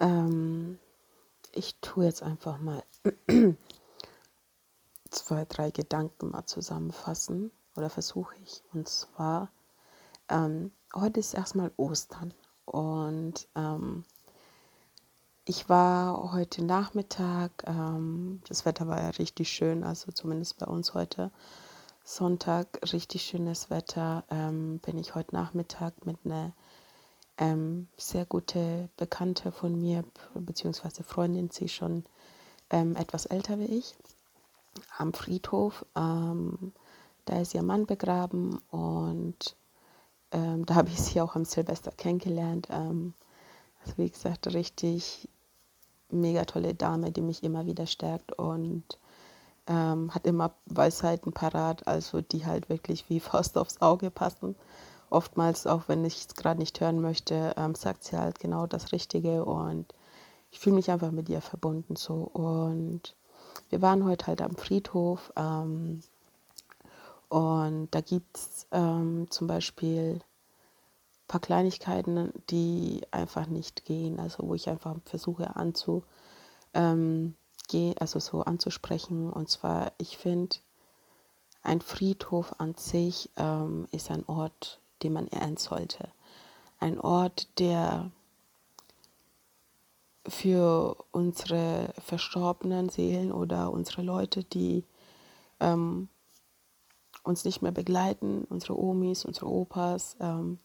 Ähm, ich tue jetzt einfach mal zwei, drei Gedanken mal zusammenfassen oder versuche ich. Und zwar, ähm, heute ist erstmal Ostern und ähm, ich war heute Nachmittag, ähm, das Wetter war ja richtig schön, also zumindest bei uns heute Sonntag, richtig schönes Wetter, ähm, bin ich heute Nachmittag mit einer ähm, sehr gute Bekannte von mir, beziehungsweise Freundin, sie schon ähm, etwas älter wie ich, am Friedhof. Ähm, da ist ihr Mann begraben und ähm, da habe ich sie auch am Silvester kennengelernt. Ähm, also wie gesagt, richtig mega tolle Dame, die mich immer wieder stärkt und ähm, hat immer Weisheiten parat, also die halt wirklich wie Faust aufs Auge passen oftmals, auch wenn ich es gerade nicht hören möchte, ähm, sagt sie halt genau das Richtige und ich fühle mich einfach mit ihr verbunden so. Und wir waren heute halt am Friedhof ähm, und da gibt es ähm, zum Beispiel ein paar Kleinigkeiten, die einfach nicht gehen, also wo ich einfach versuche anzu, ähm, also so anzusprechen. Und zwar, ich finde, ein Friedhof an sich ähm, ist ein Ort den man ehren sollte. Ein Ort, der für unsere verstorbenen Seelen oder unsere Leute, die ähm, uns nicht mehr begleiten, unsere Omis, unsere Opas, ähm,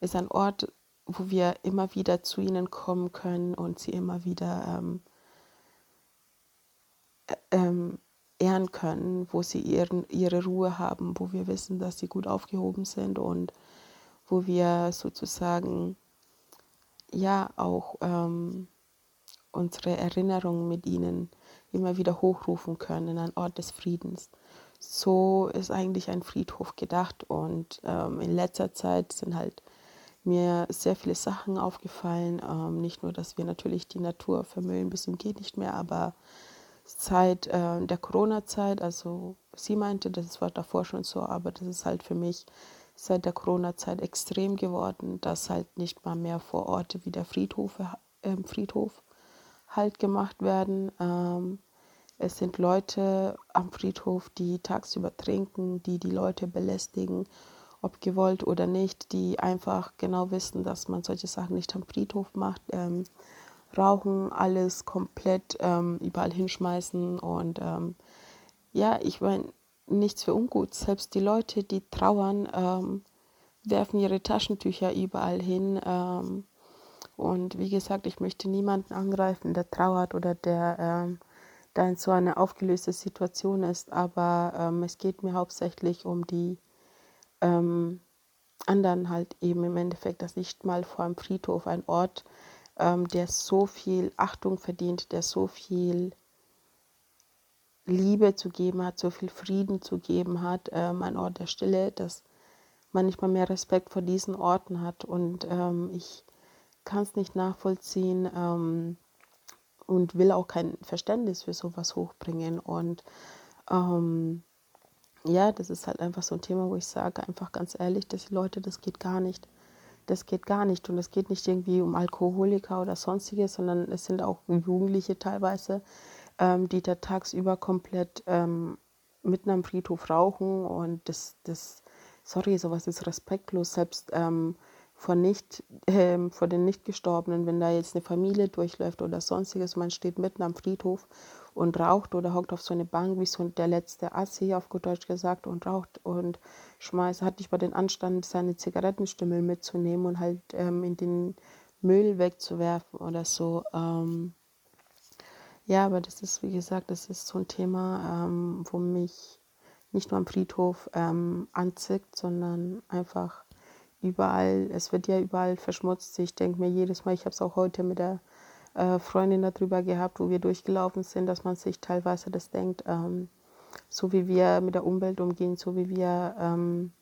ist ein Ort, wo wir immer wieder zu ihnen kommen können und sie immer wieder ähm, ähm, ehren können, wo sie ihren, ihre Ruhe haben, wo wir wissen, dass sie gut aufgehoben sind und wo wir sozusagen ja auch ähm, unsere Erinnerungen mit ihnen immer wieder hochrufen können, ein Ort des Friedens. So ist eigentlich ein Friedhof gedacht und ähm, in letzter Zeit sind halt mir sehr viele Sachen aufgefallen. Ähm, nicht nur, dass wir natürlich die Natur vermüllen bis zum geht nicht mehr, aber Zeit äh, der Corona-Zeit, also sie meinte, das war davor schon so, aber das ist halt für mich seit der Corona-Zeit extrem geworden, dass halt nicht mal mehr vor Orte wie der Friedhof, äh, Friedhof halt gemacht werden. Ähm, es sind Leute am Friedhof, die tagsüber trinken, die die Leute belästigen, ob gewollt oder nicht, die einfach genau wissen, dass man solche Sachen nicht am Friedhof macht. Ähm, rauchen, alles komplett ähm, überall hinschmeißen und ähm, ja, ich meine, nichts für ungut. Selbst die Leute, die trauern, ähm, werfen ihre Taschentücher überall hin. Ähm, und wie gesagt, ich möchte niemanden angreifen, der trauert oder der ähm, da in so einer aufgelöste Situation ist. Aber ähm, es geht mir hauptsächlich um die anderen halt eben im Endeffekt, dass nicht mal vor einem Friedhof ein Ort ähm, der so viel Achtung verdient, der so viel Liebe zu geben hat, so viel Frieden zu geben hat, ähm, ein Ort der Stille, dass man nicht mal mehr Respekt vor diesen Orten hat. Und ähm, ich kann es nicht nachvollziehen ähm, und will auch kein Verständnis für sowas hochbringen. Und ähm, ja, das ist halt einfach so ein Thema, wo ich sage, einfach ganz ehrlich, dass die Leute, das geht gar nicht das geht gar nicht. Und es geht nicht irgendwie um Alkoholiker oder sonstiges, sondern es sind auch Jugendliche teilweise, ähm, die da tagsüber komplett ähm, mitten am Friedhof rauchen. Und das, das sorry, sowas ist respektlos, selbst ähm, vor, nicht, äh, vor den Nichtgestorbenen, wenn da jetzt eine Familie durchläuft oder sonstiges, man steht mitten am Friedhof und raucht oder hockt auf so eine Bank, wie so der letzte Assi auf gut Deutsch gesagt, und raucht und schmeißt, hat nicht mal den Anstand, seine Zigarettenstimmel mitzunehmen und halt ähm, in den Müll wegzuwerfen oder so. Ähm, ja, aber das ist, wie gesagt, das ist so ein Thema, ähm, wo mich nicht nur am Friedhof ähm, anzieht, sondern einfach überall, es wird ja überall verschmutzt. Ich denke mir jedes Mal, ich habe es auch heute mit der äh, Freundin darüber gehabt, wo wir durchgelaufen sind, dass man sich teilweise das denkt, ähm, so wie wir mit der Umwelt umgehen, so wie wir ähm,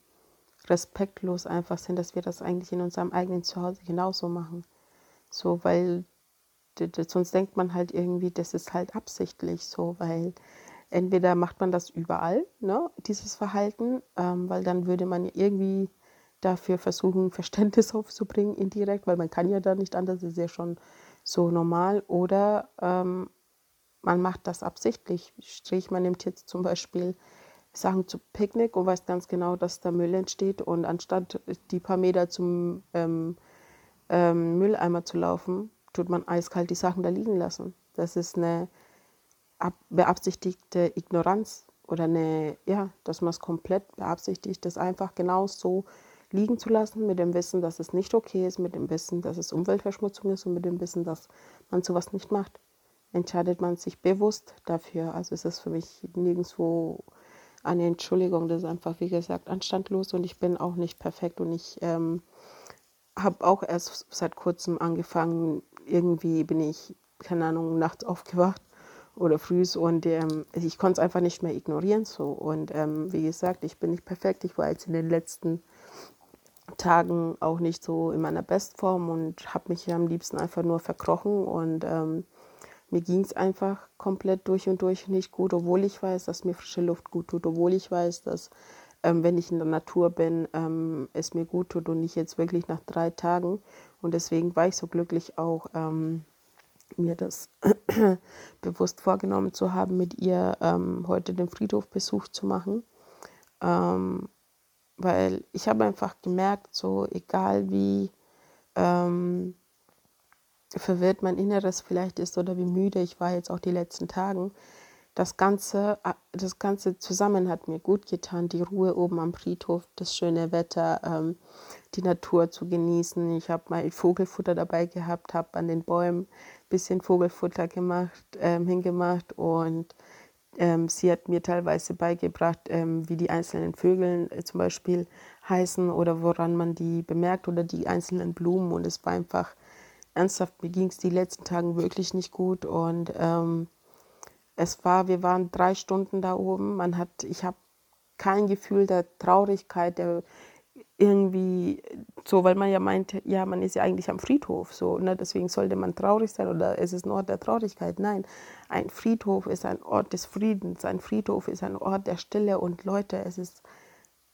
respektlos einfach sind, dass wir das eigentlich in unserem eigenen Zuhause genauso machen. So, weil sonst denkt man halt irgendwie, das ist halt absichtlich so, weil entweder macht man das überall, ne, dieses Verhalten, ähm, weil dann würde man irgendwie dafür versuchen, Verständnis aufzubringen, indirekt, weil man kann ja da nicht anders, das ist ja schon so normal oder ähm, man macht das absichtlich. Strich, man nimmt jetzt zum Beispiel Sachen zu Picknick und weiß ganz genau, dass da Müll entsteht und anstatt die paar Meter zum ähm, ähm, Mülleimer zu laufen, tut man eiskalt die Sachen da liegen lassen. Das ist eine beabsichtigte Ignoranz oder eine, ja, dass man es komplett beabsichtigt, das einfach genau so liegen zu lassen, mit dem Wissen, dass es nicht okay ist, mit dem Wissen, dass es Umweltverschmutzung ist und mit dem Wissen, dass man sowas nicht macht. Entscheidet man sich bewusst dafür. Also es ist für mich nirgendwo eine Entschuldigung, das ist einfach, wie gesagt, anstandlos und ich bin auch nicht perfekt und ich ähm, habe auch erst seit kurzem angefangen, irgendwie bin ich, keine Ahnung, nachts aufgewacht oder früh und ähm, ich konnte es einfach nicht mehr ignorieren so und ähm, wie gesagt, ich bin nicht perfekt, ich war jetzt in den letzten Tagen auch nicht so in meiner Bestform und habe mich am liebsten einfach nur verkrochen und ähm, mir ging es einfach komplett durch und durch nicht gut, obwohl ich weiß, dass mir frische Luft gut tut, obwohl ich weiß, dass ähm, wenn ich in der Natur bin, ähm, es mir gut tut und nicht jetzt wirklich nach drei Tagen. Und deswegen war ich so glücklich auch, ähm, mir das bewusst vorgenommen zu haben, mit ihr ähm, heute den Friedhofbesuch zu machen. Ähm, weil ich habe einfach gemerkt, so egal wie ähm, verwirrt mein Inneres vielleicht ist oder wie müde ich war jetzt auch die letzten Tagen, das Ganze, das Ganze zusammen hat mir gut getan. Die Ruhe oben am Friedhof, das schöne Wetter, ähm, die Natur zu genießen. Ich habe mal Vogelfutter dabei gehabt, habe an den Bäumen ein bisschen Vogelfutter gemacht, ähm, hingemacht und ähm, sie hat mir teilweise beigebracht, ähm, wie die einzelnen Vögel äh, zum Beispiel heißen oder woran man die bemerkt oder die einzelnen Blumen. Und es war einfach ernsthaft, mir ging es die letzten Tage wirklich nicht gut. Und ähm, es war, wir waren drei Stunden da oben. Man hat, ich habe kein Gefühl der Traurigkeit, der irgendwie so, weil man ja meint, ja, man ist ja eigentlich am Friedhof, so, ne, deswegen sollte man traurig sein oder es ist ein Ort der Traurigkeit. Nein, ein Friedhof ist ein Ort des Friedens, ein Friedhof ist ein Ort der Stille und Leute, es ist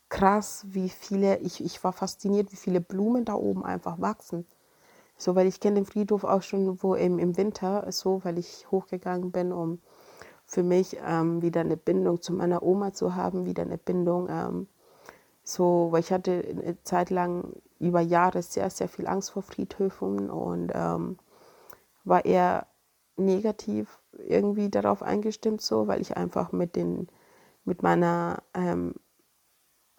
krass, wie viele, ich, ich war fasziniert, wie viele Blumen da oben einfach wachsen. So, weil ich kenne den Friedhof auch schon wo im, im Winter, so, weil ich hochgegangen bin, um für mich ähm, wieder eine Bindung zu meiner Oma zu haben, wieder eine Bindung ähm, so, weil ich hatte eine Zeit lang über Jahre sehr, sehr viel Angst vor Friedhöfen und ähm, war eher negativ irgendwie darauf eingestimmt, so, weil ich einfach mit den, mit meiner, ähm,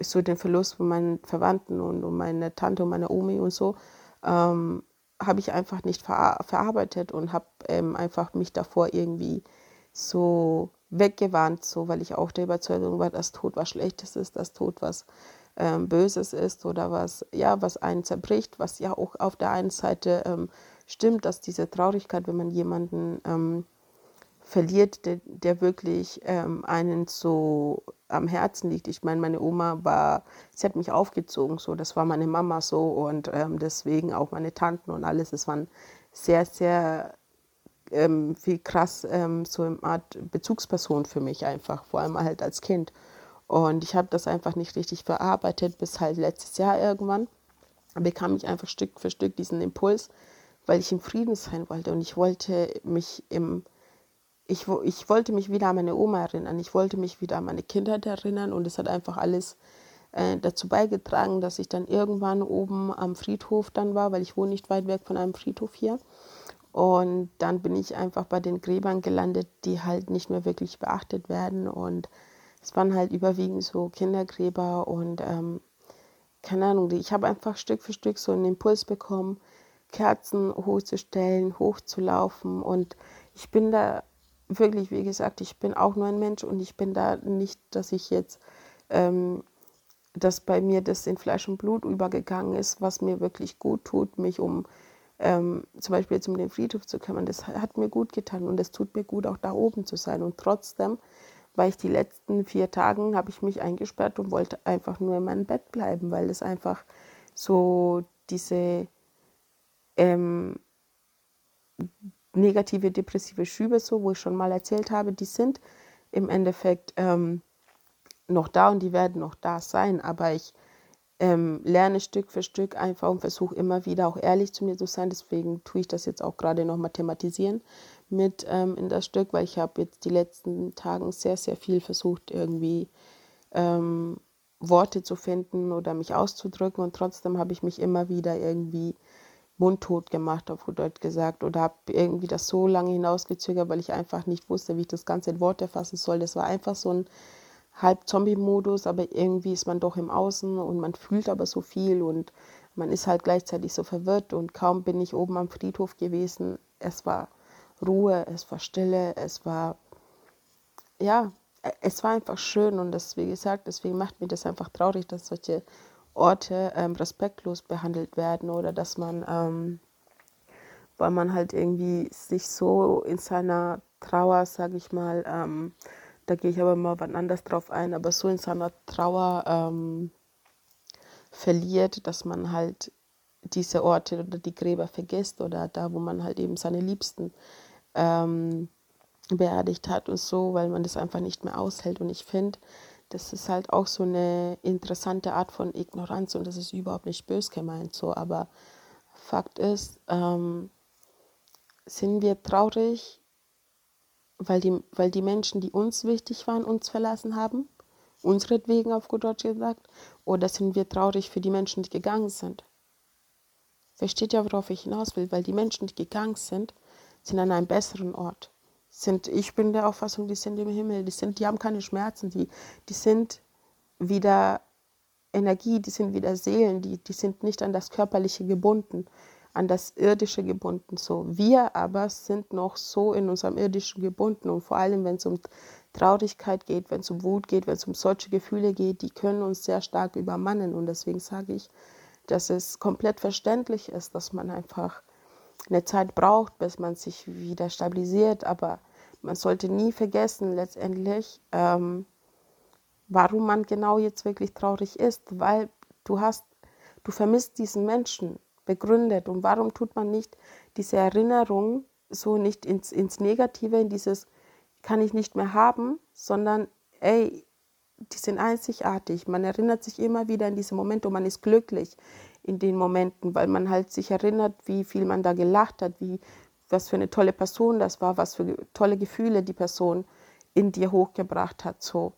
so den Verlust von meinen Verwandten und, und meiner Tante und meiner Omi und so, ähm, habe ich einfach nicht ver verarbeitet und habe ähm, einfach mich davor irgendwie so weggewarnt, so weil ich auch der Überzeugung war, dass Tod was Schlechtes ist, dass Tod was ähm, Böses ist oder was, ja, was einen zerbricht, was ja auch auf der einen Seite ähm, stimmt, dass diese Traurigkeit, wenn man jemanden ähm, verliert, der, der wirklich ähm, einen so am Herzen liegt. Ich meine, meine Oma war, sie hat mich aufgezogen, so, das war meine Mama so und ähm, deswegen auch meine Tanten und alles. Es waren sehr, sehr ähm, viel krass ähm, so eine Art Bezugsperson für mich einfach, vor allem halt als Kind. Und ich habe das einfach nicht richtig verarbeitet, bis halt letztes Jahr irgendwann bekam ich einfach Stück für Stück diesen Impuls, weil ich im Frieden sein wollte und ich wollte mich im ich, ich wollte mich wieder an meine Oma erinnern, ich wollte mich wieder an meine Kindheit erinnern und es hat einfach alles äh, dazu beigetragen, dass ich dann irgendwann oben am Friedhof dann war, weil ich wohne nicht weit weg von einem Friedhof hier. Und dann bin ich einfach bei den Gräbern gelandet, die halt nicht mehr wirklich beachtet werden. Und es waren halt überwiegend so Kindergräber und ähm, keine Ahnung, ich habe einfach Stück für Stück so einen Impuls bekommen, Kerzen hochzustellen, hochzulaufen. Und ich bin da wirklich, wie gesagt, ich bin auch nur ein Mensch und ich bin da nicht, dass ich jetzt, ähm, dass bei mir das in Fleisch und Blut übergegangen ist, was mir wirklich gut tut, mich um ähm, zum Beispiel jetzt um den Friedhof zu kümmern. Das hat mir gut getan und es tut mir gut, auch da oben zu sein und trotzdem weil ich die letzten vier Tagen habe ich mich eingesperrt und wollte einfach nur in meinem Bett bleiben, weil es einfach so diese ähm, negative depressive Schübe, so wo ich schon mal erzählt habe, die sind im Endeffekt ähm, noch da und die werden noch da sein, aber ich ähm, lerne Stück für Stück einfach und versuche immer wieder auch ehrlich zu mir zu sein. Deswegen tue ich das jetzt auch gerade nochmal thematisieren mit ähm, in das Stück, weil ich habe jetzt die letzten Tage sehr, sehr viel versucht, irgendwie ähm, Worte zu finden oder mich auszudrücken und trotzdem habe ich mich immer wieder irgendwie mundtot gemacht, auf gut Deutsch gesagt, oder habe irgendwie das so lange hinausgezögert, weil ich einfach nicht wusste, wie ich das Ganze in Worte fassen soll. Das war einfach so ein Halb-Zombie-Modus, aber irgendwie ist man doch im Außen und man fühlt aber so viel und man ist halt gleichzeitig so verwirrt und kaum bin ich oben am Friedhof gewesen. Es war Ruhe, es war Stille, es war, ja, es war einfach schön und das, wie gesagt, deswegen macht mir das einfach traurig, dass solche Orte ähm, respektlos behandelt werden oder dass man, ähm, weil man halt irgendwie sich so in seiner Trauer, sage ich mal, ähm, da gehe ich aber mal wann anders drauf ein, aber so in seiner Trauer ähm, verliert, dass man halt diese Orte oder die Gräber vergisst oder da, wo man halt eben seine Liebsten ähm, beerdigt hat und so, weil man das einfach nicht mehr aushält. Und ich finde, das ist halt auch so eine interessante Art von Ignoranz und das ist überhaupt nicht bös gemeint so. Aber Fakt ist, ähm, sind wir traurig, weil die, weil die Menschen, die uns wichtig waren, uns verlassen haben, unseretwegen auf gut Deutsch gesagt, oder sind wir traurig für die Menschen, die gegangen sind? Versteht ja, worauf ich hinaus will, weil die Menschen, die gegangen sind, sind an einem besseren Ort. Sind, ich bin der Auffassung, die sind im Himmel, die, sind, die haben keine Schmerzen, die, die sind wieder Energie, die sind wieder Seelen, die, die sind nicht an das Körperliche gebunden an das Irdische gebunden. So. Wir aber sind noch so in unserem Irdischen gebunden und vor allem, wenn es um Traurigkeit geht, wenn es um Wut geht, wenn es um solche Gefühle geht, die können uns sehr stark übermannen. Und deswegen sage ich, dass es komplett verständlich ist, dass man einfach eine Zeit braucht, bis man sich wieder stabilisiert. Aber man sollte nie vergessen, letztendlich, ähm, warum man genau jetzt wirklich traurig ist, weil du hast, du vermisst diesen Menschen begründet und warum tut man nicht diese Erinnerung so nicht ins, ins Negative, in dieses kann ich nicht mehr haben, sondern ey, die sind einzigartig. Man erinnert sich immer wieder in diese Momente und man ist glücklich in den Momenten, weil man halt sich erinnert, wie viel man da gelacht hat, wie was für eine tolle Person das war, was für tolle Gefühle die Person in dir hochgebracht hat, so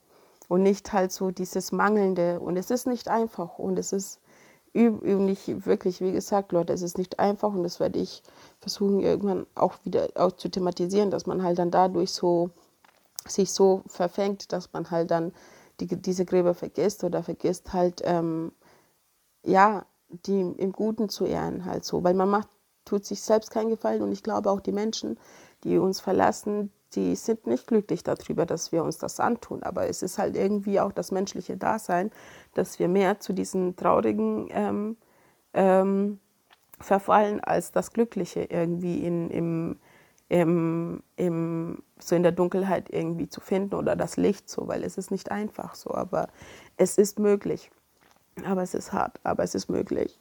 und nicht halt so dieses Mangelnde. Und es ist nicht einfach und es ist nicht wirklich, wie gesagt, Leute, es ist nicht einfach und das werde ich versuchen, irgendwann auch wieder auch zu thematisieren, dass man halt dann dadurch so sich so verfängt, dass man halt dann die, diese Gräber vergisst oder vergisst halt, ähm, ja, die im Guten zu ehren halt so, weil man macht, tut sich selbst keinen Gefallen und ich glaube auch die Menschen, die uns verlassen, die sind nicht glücklich darüber, dass wir uns das antun. Aber es ist halt irgendwie auch das menschliche Dasein, dass wir mehr zu diesen traurigen ähm, ähm, verfallen als das Glückliche irgendwie in, im, im, im, so in der Dunkelheit irgendwie zu finden oder das Licht so, weil es ist nicht einfach so, aber es ist möglich. Aber es ist hart, aber es ist möglich.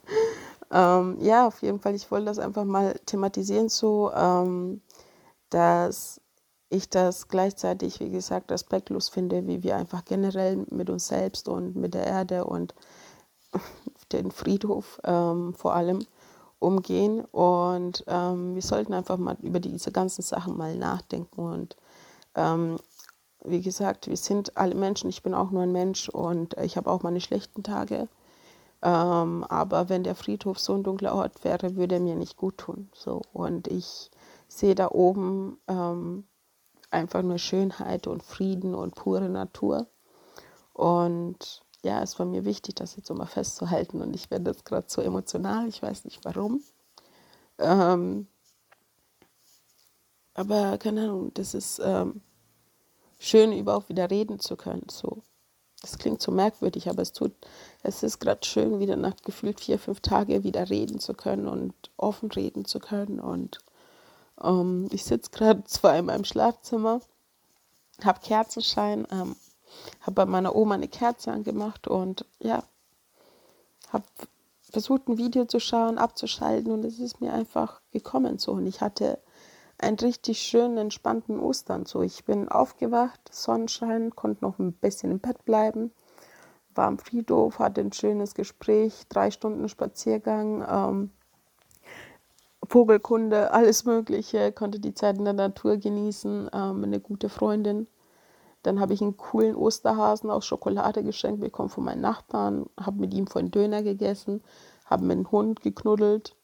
ähm, ja, auf jeden Fall, ich wollte das einfach mal thematisieren so. Ähm, dass ich das gleichzeitig, wie gesagt, respektlos finde, wie wir einfach generell mit uns selbst und mit der Erde und den Friedhof ähm, vor allem umgehen. Und ähm, wir sollten einfach mal über diese ganzen Sachen mal nachdenken. Und ähm, wie gesagt, wir sind alle Menschen. Ich bin auch nur ein Mensch und ich habe auch meine schlechten Tage. Ähm, aber wenn der Friedhof so ein dunkler Ort wäre, würde er mir nicht gut tun. So. Und ich sehe da oben ähm, einfach nur Schönheit und Frieden und pure Natur. Und ja, es war mir wichtig, das jetzt mal festzuhalten. Und ich werde jetzt gerade so emotional, ich weiß nicht warum. Ähm, aber keine Ahnung, das ist ähm, schön, überhaupt wieder reden zu können. So. Das klingt so merkwürdig, aber es tut, es ist gerade schön, wieder nach gefühlt vier, fünf Tagen wieder reden zu können und offen reden zu können und ähm, ich sitze gerade zwar in meinem Schlafzimmer, habe Kerzenschein, ähm, habe bei meiner Oma eine Kerze angemacht und ja, habe versucht, ein Video zu schauen, abzuschalten und es ist mir einfach gekommen so. Und ich hatte einen richtig schönen, entspannten Ostern so. Ich bin aufgewacht, Sonnenschein, konnte noch ein bisschen im Bett bleiben. war am Friedhof, hatte ein schönes Gespräch, drei Stunden Spaziergang, ähm, Vogelkunde, alles Mögliche, konnte die Zeit in der Natur genießen, ähm, eine gute Freundin. Dann habe ich einen coolen Osterhasen aus Schokolade geschenkt bekommen von meinen Nachbarn, habe mit ihm vorhin Döner gegessen, habe mit dem Hund geknuddelt.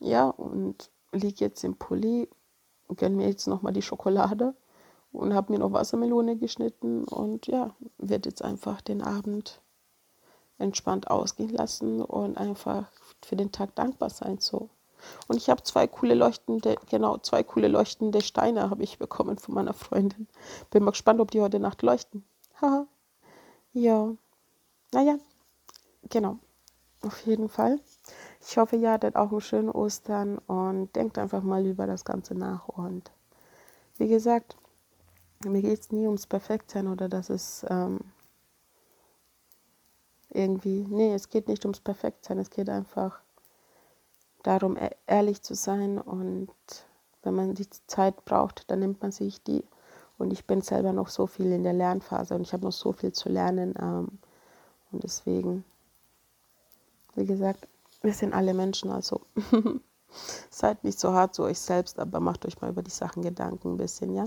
Ja, und liege jetzt im Pulli, gönne mir jetzt nochmal die Schokolade und habe mir noch Wassermelone geschnitten und ja, werde jetzt einfach den Abend entspannt ausgehen lassen und einfach für den Tag dankbar sein so. Und ich habe zwei coole leuchtende, genau, zwei coole leuchtende Steine habe ich bekommen von meiner Freundin. Bin mal gespannt, ob die heute Nacht leuchten. Haha. ja. Naja, genau. Auf jeden Fall. Ich hoffe, ihr hattet auch einen schönen Ostern und denkt einfach mal über das Ganze nach. Und wie gesagt, mir geht es nie ums Perfektsein oder dass es ähm, irgendwie, nee, es geht nicht ums Perfektsein, es geht einfach darum, e-, ehrlich zu sein und wenn man die Zeit braucht, dann nimmt man sich die. Und ich bin selber noch so viel in der Lernphase und ich habe noch so viel zu lernen. Ähm, und deswegen, wie gesagt, wir sind alle Menschen, also seid nicht so hart zu euch selbst, aber macht euch mal über die Sachen Gedanken ein bisschen, ja?